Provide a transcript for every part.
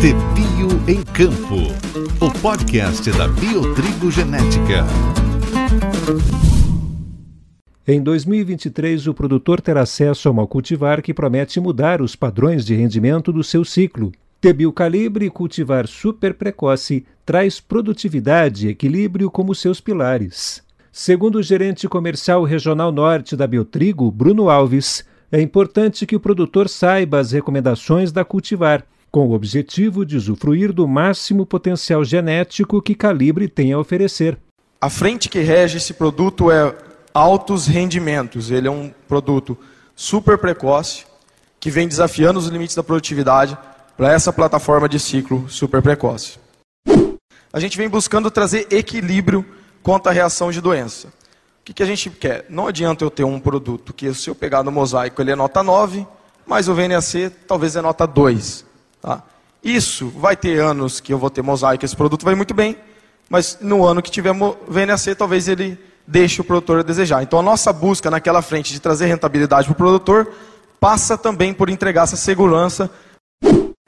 De Bio em Campo, o podcast da Biotrigo Genética. Em 2023, o produtor terá acesso a uma cultivar que promete mudar os padrões de rendimento do seu ciclo. Tebil Calibre cultivar super precoce traz produtividade e equilíbrio como seus pilares. Segundo o gerente comercial regional norte da Biotrigo, Bruno Alves, é importante que o produtor saiba as recomendações da cultivar, com o objetivo de usufruir do máximo potencial genético que Calibre tem a oferecer. A frente que rege esse produto é altos rendimentos. Ele é um produto super precoce, que vem desafiando os limites da produtividade para essa plataforma de ciclo super precoce. A gente vem buscando trazer equilíbrio quanto à reação de doença. O que, que a gente quer? Não adianta eu ter um produto que, se eu pegar no mosaico, ele é nota 9, mas o VNAC talvez é nota 2. Tá? Isso vai ter anos que eu vou ter mosaico, esse produto vai muito bem, mas no ano que tiver VNAC, talvez ele deixe o produtor a desejar. Então a nossa busca naquela frente de trazer rentabilidade para o produtor passa também por entregar essa segurança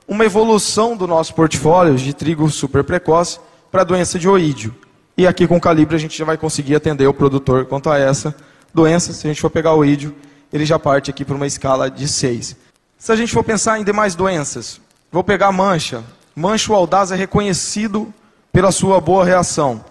uma evolução do nosso portfólio de trigo super precoce para a doença de oídio. E aqui com o calibre a gente já vai conseguir atender o produtor quanto a essa doença. Se a gente for pegar o oídio, ele já parte aqui para uma escala de 6. Se a gente for pensar em demais doenças, vou pegar mancha. Mancha o audaz é reconhecido pela sua boa reação.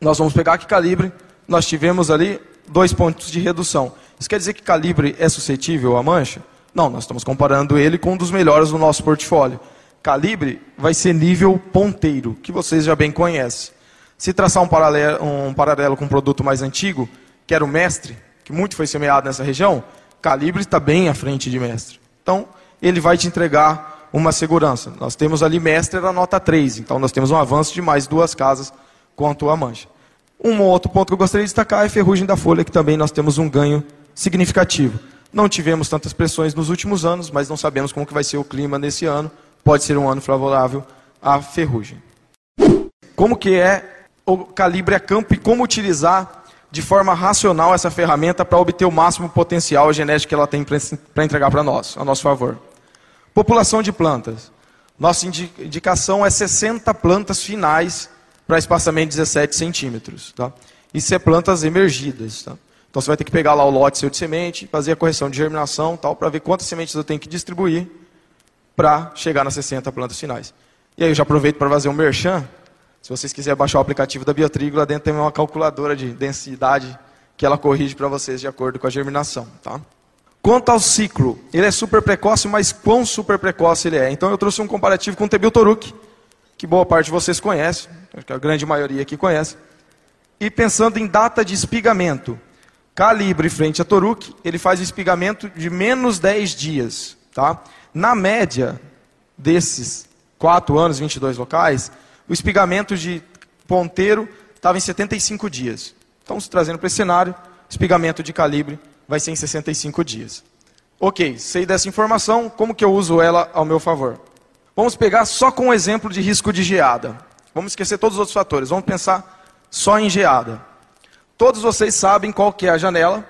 Nós vamos pegar que calibre, nós tivemos ali dois pontos de redução. Isso quer dizer que calibre é suscetível à mancha? Não, nós estamos comparando ele com um dos melhores do nosso portfólio. Calibre vai ser nível ponteiro, que vocês já bem conhecem. Se traçar um paralelo, um paralelo com um produto mais antigo, que era o Mestre, que muito foi semeado nessa região, Calibre está bem à frente de Mestre. Então, ele vai te entregar uma segurança. Nós temos ali Mestre era nota 3, então nós temos um avanço de mais duas casas quanto à mancha. Um outro ponto que eu gostaria de destacar é a ferrugem da folha, que também nós temos um ganho significativo. Não tivemos tantas pressões nos últimos anos, mas não sabemos como que vai ser o clima nesse ano. Pode ser um ano favorável à ferrugem. Como que é o calibre a campo e como utilizar de forma racional essa ferramenta para obter o máximo potencial genético que ela tem para entregar para nós, a nosso favor. População de plantas. Nossa indicação é 60 plantas finais para espaçamento de 17 centímetros. Tá? Isso é plantas emergidas. Tá? Então você vai ter que pegar lá o lote seu de semente, fazer a correção de germinação tal, para ver quantas sementes eu tenho que distribuir para chegar nas 60 plantas finais. E aí eu já aproveito para fazer um merchan. Se vocês quiserem baixar o aplicativo da Biotrigo, lá dentro tem uma calculadora de densidade que ela corrige para vocês de acordo com a germinação. Tá? Quanto ao ciclo, ele é super precoce, mas quão super precoce ele é? Então eu trouxe um comparativo com o Tebil Toruk, que boa parte de vocês conhece, acho que a grande maioria aqui conhece. E pensando em data de espigamento, Calibre frente a Toruk, ele faz o espigamento de menos 10 dias. Tá? Na média desses 4 anos, 22 locais, o espigamento de ponteiro estava em 75 dias. Então, se trazendo para esse cenário, espigamento de calibre vai ser em 65 dias. Ok, sei dessa informação, como que eu uso ela ao meu favor? Vamos pegar só com um exemplo de risco de geada. Vamos esquecer todos os outros fatores, vamos pensar só em geada. Todos vocês sabem qual que é a janela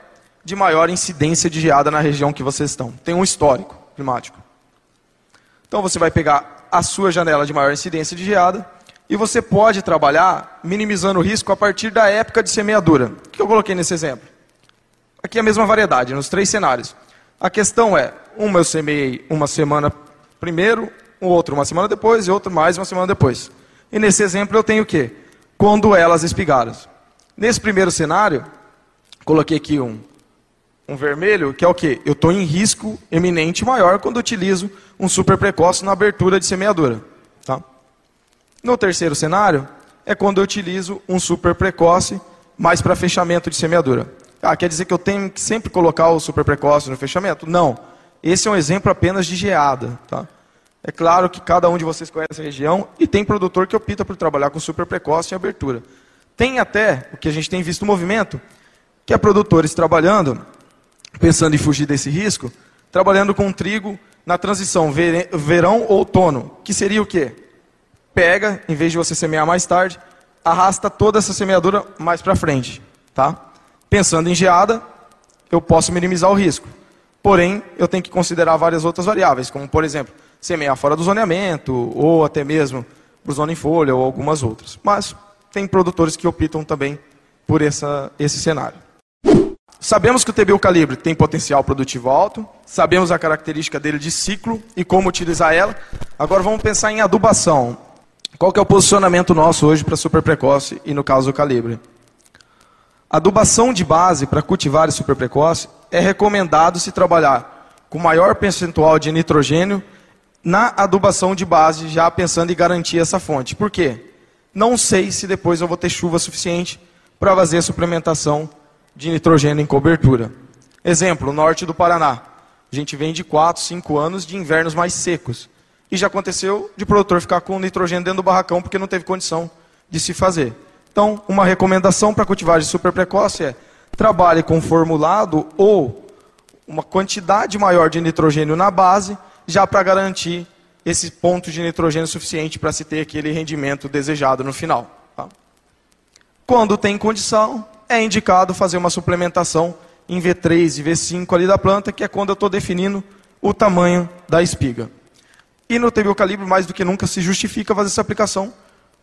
de maior incidência de geada na região que vocês estão. Tem um histórico climático. Então você vai pegar a sua janela de maior incidência de geada e você pode trabalhar minimizando o risco a partir da época de semeadura. O que eu coloquei nesse exemplo? Aqui é a mesma variedade, nos três cenários. A questão é, uma eu semeei uma semana primeiro, o outro uma semana depois e outro mais uma semana depois. E nesse exemplo eu tenho o quê? Quando elas espigaram. Nesse primeiro cenário, coloquei aqui um, um vermelho, que é o quê? Eu estou em risco eminente maior quando utilizo um super precoce na abertura de semeadura. No terceiro cenário, é quando eu utilizo um super precoce mais para fechamento de semeadura. Ah, quer dizer que eu tenho que sempre colocar o super precoce no fechamento? Não. Esse é um exemplo apenas de geada. Tá? É claro que cada um de vocês conhece a região e tem produtor que opta por trabalhar com super precoce em abertura. Tem até, o que a gente tem visto no movimento, que é produtores trabalhando, pensando em fugir desse risco, trabalhando com trigo na transição verão-outono, que seria o quê? Pega, em vez de você semear mais tarde, arrasta toda essa semeadura mais para frente, tá? Pensando em geada, eu posso minimizar o risco. Porém, eu tenho que considerar várias outras variáveis, como, por exemplo, semear fora do zoneamento, ou até mesmo por zona em folha, ou algumas outras. Mas tem produtores que optam também por essa, esse cenário. Sabemos que o TBU calibre tem potencial produtivo alto, sabemos a característica dele de ciclo e como utilizar ela. Agora vamos pensar em adubação. Qual que é o posicionamento nosso hoje para super precoce e no caso o calibre? Adubação de base para cultivares super precoce é recomendado se trabalhar com maior percentual de nitrogênio na adubação de base, já pensando em garantir essa fonte. Por quê? Não sei se depois eu vou ter chuva suficiente para fazer a suplementação de nitrogênio em cobertura. Exemplo, norte do Paraná. A gente vem de 4, 5 anos de invernos mais secos. E já aconteceu de produtor ficar com nitrogênio dentro do barracão porque não teve condição de se fazer. Então, uma recomendação para cultivar de super precoce é trabalhe com formulado ou uma quantidade maior de nitrogênio na base, já para garantir esse ponto de nitrogênio suficiente para se ter aquele rendimento desejado no final. Tá? Quando tem condição, é indicado fazer uma suplementação em V3 e V5 ali da planta, que é quando eu estou definindo o tamanho da espiga. E no TBO calibre, mais do que nunca, se justifica fazer essa aplicação,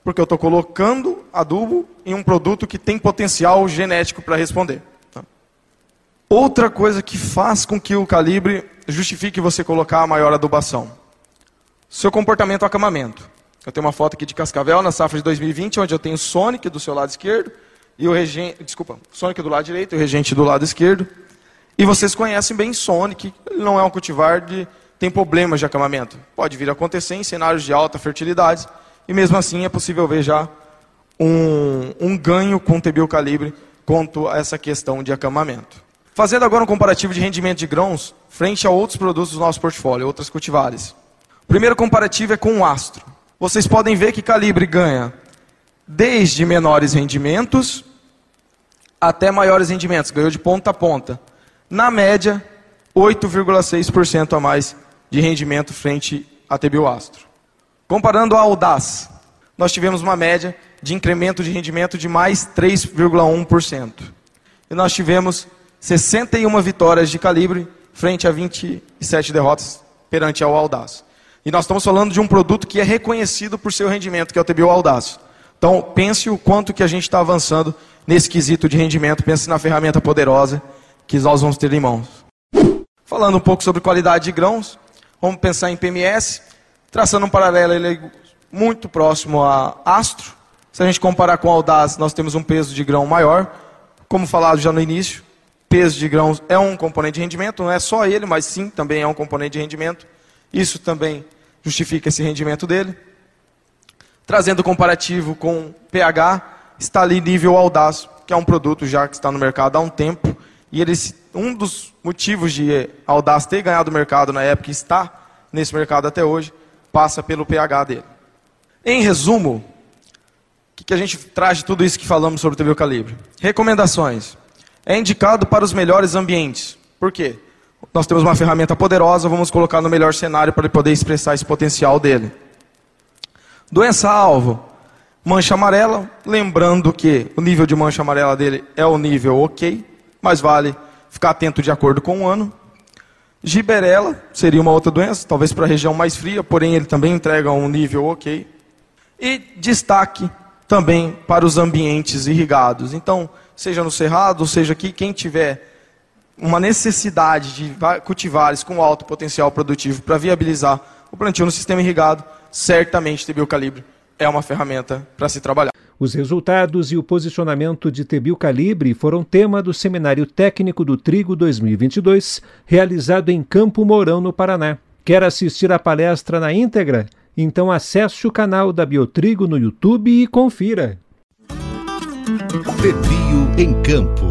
porque eu estou colocando adubo em um produto que tem potencial genético para responder. Tá? Outra coisa que faz com que o calibre justifique você colocar a maior adubação. Seu comportamento acamamento. Eu tenho uma foto aqui de Cascavel na safra de 2020, onde eu tenho o Sonic do seu lado esquerdo e o regente, desculpa, Sonic do lado direito e o regente do lado esquerdo. E vocês conhecem bem Sonic, ele não é um cultivar de tem problemas de acamamento. Pode vir a acontecer em cenários de alta fertilidade e mesmo assim é possível ver já um, um ganho com o calibre quanto a essa questão de acamamento. Fazendo agora um comparativo de rendimento de grãos frente a outros produtos do nosso portfólio, outras cultivares. O primeiro comparativo é com o astro. Vocês podem ver que calibre ganha desde menores rendimentos até maiores rendimentos, ganhou de ponta a ponta. Na média, 8,6% a mais de rendimento frente a TBU Astro. Comparando a Audaz, nós tivemos uma média de incremento de rendimento de mais 3,1%. E nós tivemos 61 vitórias de calibre frente a 27 derrotas perante a Audaz. E nós estamos falando de um produto que é reconhecido por seu rendimento, que é o TBO Audaz. Então, pense o quanto que a gente está avançando nesse quesito de rendimento. Pense na ferramenta poderosa que nós vamos ter em mãos. Falando um pouco sobre qualidade de grãos, vamos pensar em PMS, traçando um paralelo ele é muito próximo a Astro. Se a gente comparar com a Audaz, nós temos um peso de grão maior. Como falado já no início, peso de grãos é um componente de rendimento, não é só ele, mas sim também é um componente de rendimento. Isso também justifica esse rendimento dele. Trazendo comparativo com pH, está ali nível Audaz, que é um produto já que está no mercado há um tempo. E ele, um dos motivos de Audaz ter ganhado o mercado na época e está nesse mercado até hoje, passa pelo pH dele. Em resumo, o que, que a gente traz de tudo isso que falamos sobre o TV Calibre? Recomendações. É indicado para os melhores ambientes. Por quê? Nós temos uma ferramenta poderosa, vamos colocar no melhor cenário para ele poder expressar esse potencial dele. Doença-alvo, mancha amarela, lembrando que o nível de mancha amarela dele é o nível ok, mas vale ficar atento de acordo com o ano. Giberela seria uma outra doença, talvez para a região mais fria, porém ele também entrega um nível ok. E destaque também para os ambientes irrigados. Então, seja no cerrado, seja aqui, quem tiver uma necessidade de cultivares com alto potencial produtivo para viabilizar o plantio no sistema irrigado, certamente TBio Calibre é uma ferramenta para se trabalhar. Os resultados e o posicionamento de Tebil Calibre foram tema do Seminário Técnico do Trigo 2022, realizado em Campo Mourão, no Paraná. Quer assistir à palestra na íntegra? Então acesse o canal da Biotrigo no YouTube e confira. Tebio em Campo